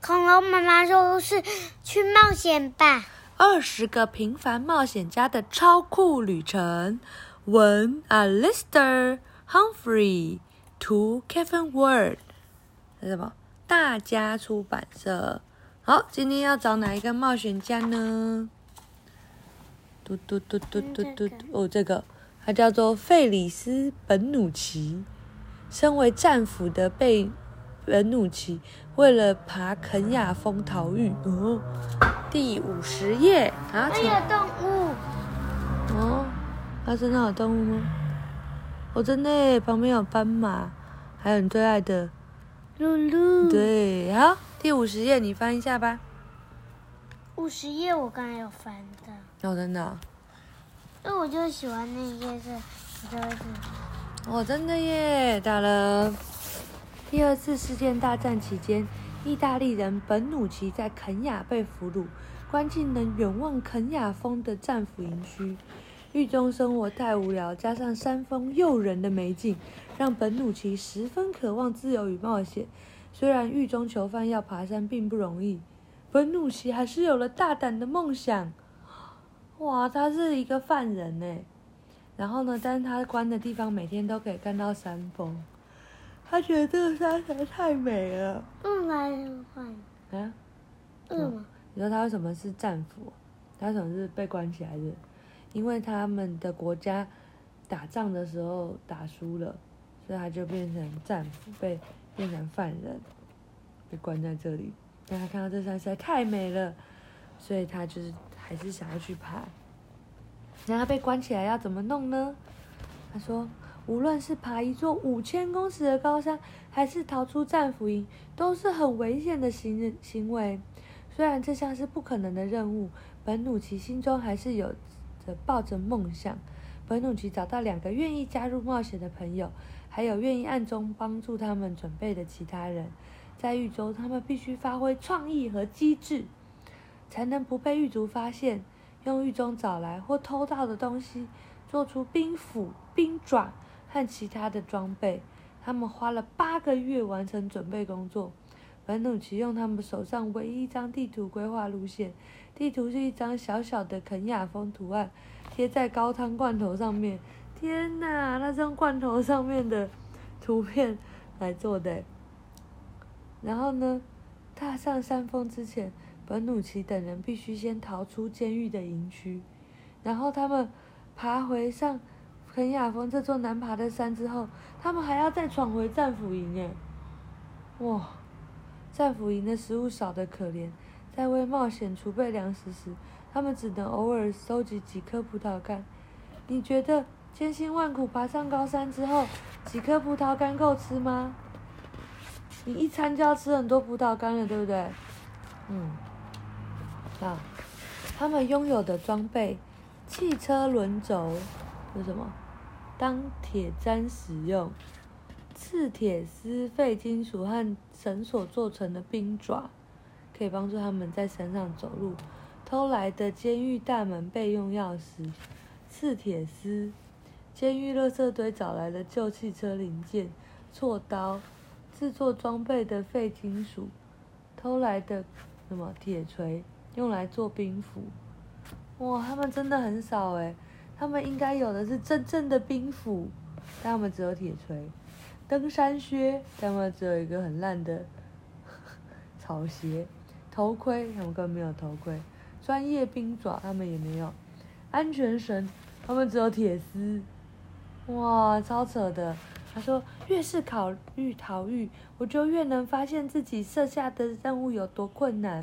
恐龙妈妈说是去冒险吧。二十个平凡冒险家的超酷旅程。文：Alistair Humphrey，图：Kevin Ward，。是什么？大家出版社。好，今天要找哪一个冒险家呢？嘟嘟嘟嘟嘟嘟嘟。哦，这个，他叫做费里斯·本努奇。身为战俘的贝本努奇，为了爬肯亚峰逃狱。哦，第五十页。啊，还。有动物。哦，它真的有动物吗？哦，真的，旁边有斑马，还有你最爱的露露。对，好，第五十页你翻一下吧。五十页我刚才有翻的。哦，真的。因为我就喜欢那些是，我就是。哦，真的耶！打了第二次世界大战期间，意大利人本努奇在肯雅被俘虏，关进能远望肯雅峰的战俘营区。狱中生活太无聊，加上山峰诱人的美景，让本努奇十分渴望自由与冒险。虽然狱中囚犯要爬山并不容易，本努奇还是有了大胆的梦想。哇，他是一个犯人呢。然后呢？但是他关的地方每天都可以看到山峰，他觉得这个山实在太美了。嗯，来换啊？为什么？你说他为什么是战俘？他为什么是被关起来的？因为他们的国家打仗的时候打输了，所以他就变成战俘，被变成犯人，被关在这里。但他看到这山实在太美了，所以他就是还是想要去爬。那他被关起来要怎么弄呢？他说，无论是爬一座五千公尺的高山，还是逃出战俘营，都是很危险的行行为。虽然这项是不可能的任务，本努奇心中还是有着抱着梦想。本努奇找到两个愿意加入冒险的朋友，还有愿意暗中帮助他们准备的其他人。在狱中，他们必须发挥创意和机智，才能不被狱卒发现。用狱中找来或偷到的东西，做出冰斧、冰爪和其他的装备。他们花了八个月完成准备工作。本努奇用他们手上唯一一张地图规划路线。地图是一张小小的肯亚风图案，贴在高汤罐头上面。天哪，那张罐头上面的图片来做的。然后呢，踏上山峰之前。本努奇等人必须先逃出监狱的营区，然后他们爬回上肯亚峰这座难爬的山之后，他们还要再闯回战俘营。哎，哇！战俘营的食物少得可怜，在为冒险储备粮食时，他们只能偶尔收集几颗葡萄干。你觉得千辛万苦爬上高山之后，几颗葡萄干够吃吗？你一餐就要吃很多葡萄干了，对不对？嗯。啊，他们拥有的装备，汽车轮轴是什么？当铁砧使用，刺铁丝、废金属和绳索做成的冰爪，可以帮助他们在山上走路。偷来的监狱大门备用钥匙，刺铁丝，监狱垃圾堆找来的旧汽车零件，锉刀，制作装备的废金属，偷来的什么？铁锤。用来做冰斧，哇，他们真的很少诶，他们应该有的是真正的冰斧，但他们只有铁锤。登山靴，他们只有一个很烂的草鞋。头盔，他们根本没有头盔。专业冰爪，他们也没有。安全绳，他们只有铁丝。哇，超扯的。他说，越是考虑逃狱，我就越能发现自己设下的任务有多困难。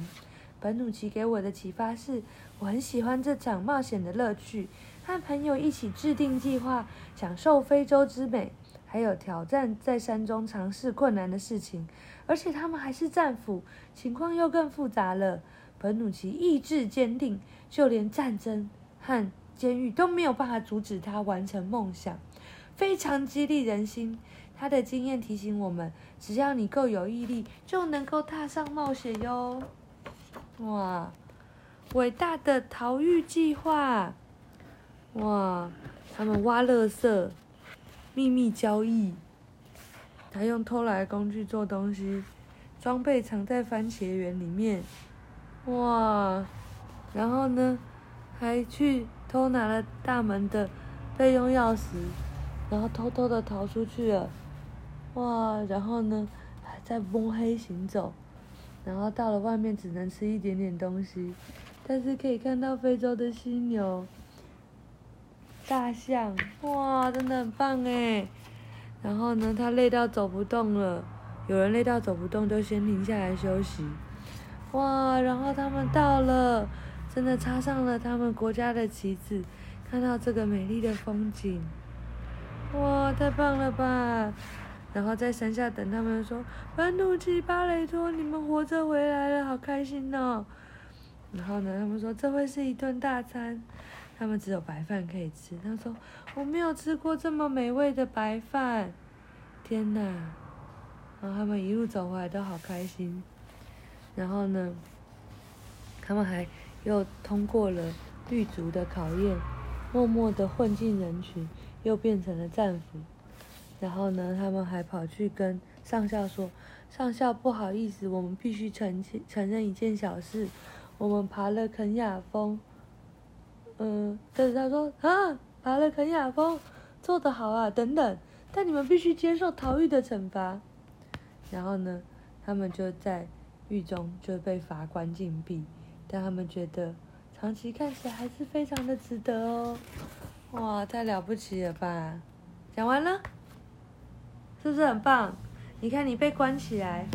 本努奇给我的启发是，我很喜欢这场冒险的乐趣，和朋友一起制定计划，享受非洲之美，还有挑战在山中尝试困难的事情。而且他们还是战俘，情况又更复杂了。本努奇意志坚定，就连战争和监狱都没有办法阻止他完成梦想，非常激励人心。他的经验提醒我们，只要你够有毅力，就能够踏上冒险哟。哇，伟大的逃狱计划！哇，他们挖垃圾，秘密交易，还用偷来的工具做东西，装备藏在番茄园里面，哇！然后呢，还去偷拿了大门的备用钥匙，然后偷偷的逃出去了，哇！然后呢，还在摸黑行走，然后到了外面只能吃一点点东西，但是可以看到非洲的犀牛、大象，哇，真的很棒哎！然后呢，他累到走不动了，有人累到走不动就先停下来休息，哇！然后他们到了。真的插上了他们国家的旗子，看到这个美丽的风景，哇，太棒了吧！然后在山下等他们说：“班努奇、巴雷托，你们活着回来了，好开心哦！”然后呢，他们说这会是一顿大餐，他们只有白饭可以吃。他说：“我没有吃过这么美味的白饭，天哪！”然后他们一路走回来都好开心。然后呢，他们还。又通过了狱卒的考验，默默的混进人群，又变成了战俘。然后呢，他们还跑去跟上校说：“上校，不好意思，我们必须承承认一件小事，我们爬了肯亚峰。”嗯，但是他说：“啊，爬了肯亚峰，做得好啊，等等，但你们必须接受逃狱的惩罚。”然后呢，他们就在狱中就被罚关禁闭。但他们觉得长期看起来还是非常的值得哦，哇，太了不起了吧！讲完了，是不是很棒？你看你被关起来，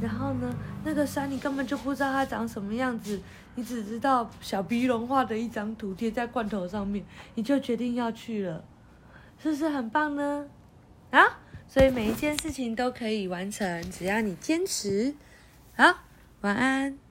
然后呢，那个山你根本就不知道它长什么样子，你只知道小鼻龙画的一张图贴在罐头上面，你就决定要去了，是不是很棒呢？啊，所以每一件事情都可以完成，只要你坚持。好，晚安。